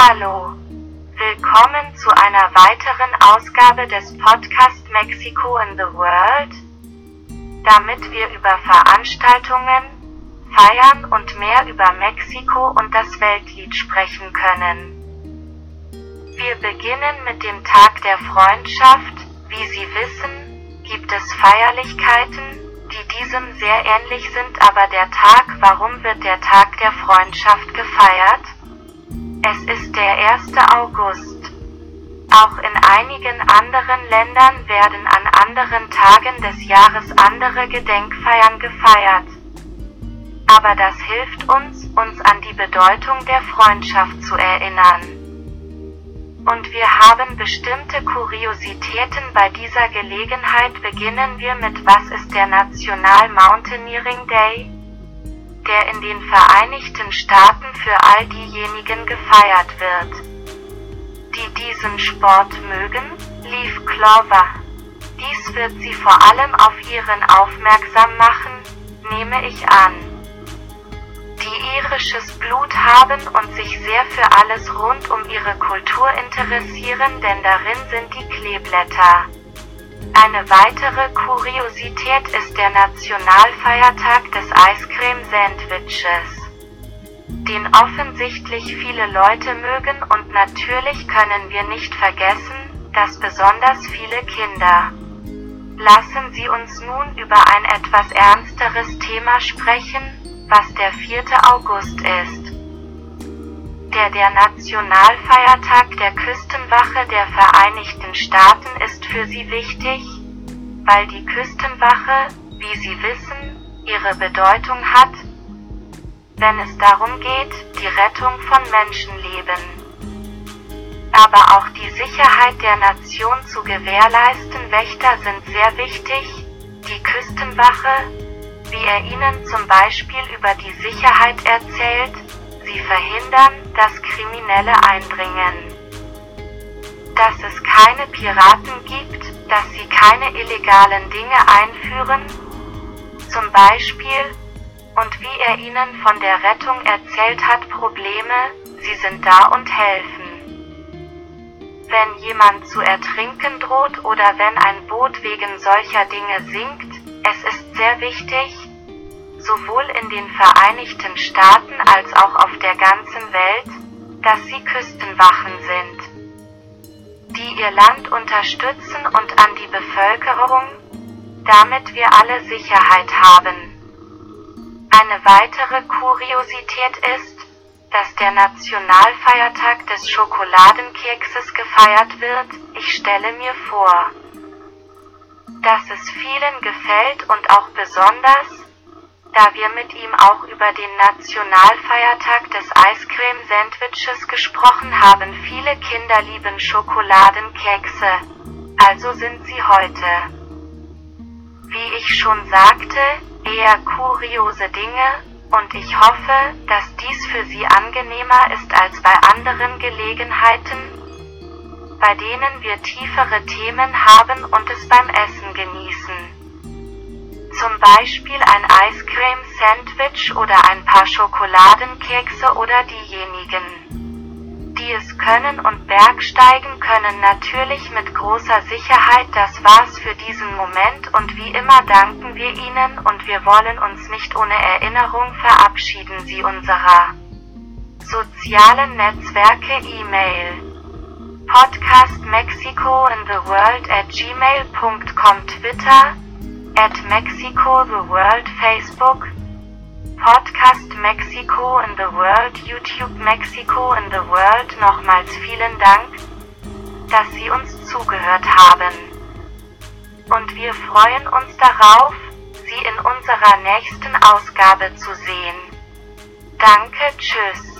Hallo. Willkommen zu einer weiteren Ausgabe des Podcast Mexico in the World, damit wir über Veranstaltungen, Feiern und mehr über Mexiko und das Weltlied sprechen können. Wir beginnen mit dem Tag der Freundschaft. Wie Sie wissen, gibt es Feierlichkeiten, die diesem sehr ähnlich sind, aber der Tag, warum wird der Tag der Freundschaft gefeiert? Es ist der 1. August. Auch in einigen anderen Ländern werden an anderen Tagen des Jahres andere Gedenkfeiern gefeiert. Aber das hilft uns, uns an die Bedeutung der Freundschaft zu erinnern. Und wir haben bestimmte Kuriositäten bei dieser Gelegenheit beginnen wir mit Was ist der National Mountaineering Day? Der in den Vereinigten Staaten für all diejenigen gefeiert wird, die diesen Sport mögen, lief Clover. Dies wird sie vor allem auf ihren aufmerksam machen, nehme ich an. Die irisches Blut haben und sich sehr für alles rund um ihre Kultur interessieren, denn darin sind die Kleeblätter. Eine weitere Kuriosität ist der Nationalfeiertag des Eiscreme Sandwiches, den offensichtlich viele Leute mögen und natürlich können wir nicht vergessen, dass besonders viele Kinder. Lassen Sie uns nun über ein etwas ernsteres Thema sprechen, was der 4. August ist der der Nationalfeiertag der Küstenwache der Vereinigten Staaten ist für sie wichtig, weil die Küstenwache, wie Sie wissen, ihre Bedeutung hat, wenn es darum geht, die Rettung von Menschenleben. Aber auch die Sicherheit der Nation zu gewährleisten. Wächter sind sehr wichtig, die Küstenwache, wie er ihnen zum Beispiel über die Sicherheit erzählt, Sie verhindern, dass Kriminelle eindringen. Dass es keine Piraten gibt, dass sie keine illegalen Dinge einführen, zum Beispiel, und wie er ihnen von der Rettung erzählt hat, Probleme, sie sind da und helfen. Wenn jemand zu ertrinken droht oder wenn ein Boot wegen solcher Dinge sinkt, es ist sehr wichtig, sowohl in den Vereinigten Staaten als auch auf der ganzen Welt, dass sie Küstenwachen sind, die ihr Land unterstützen und an die Bevölkerung, damit wir alle Sicherheit haben. Eine weitere Kuriosität ist, dass der Nationalfeiertag des Schokoladenkekses gefeiert wird, ich stelle mir vor, dass es vielen gefällt und auch besonders, da wir mit ihm auch über den Nationalfeiertag des Eiscreme Sandwiches gesprochen haben. Viele Kinder lieben Schokoladenkekse, also sind sie heute. Wie ich schon sagte, eher kuriose Dinge, und ich hoffe, dass dies für Sie angenehmer ist als bei anderen Gelegenheiten, bei denen wir tiefere Themen haben und es beim Essen genießen zum Beispiel ein Eiscreme-Sandwich oder ein paar Schokoladenkekse oder diejenigen, die es können und Bergsteigen können natürlich mit großer Sicherheit. Das war's für diesen Moment und wie immer danken wir Ihnen und wir wollen uns nicht ohne Erinnerung verabschieden Sie unserer sozialen Netzwerke E-Mail Podcast Mexico in the World at gmail.com Twitter at Mexico the World Facebook, Podcast Mexico in the World, YouTube Mexico in the World. Nochmals vielen Dank, dass Sie uns zugehört haben. Und wir freuen uns darauf, Sie in unserer nächsten Ausgabe zu sehen. Danke, tschüss.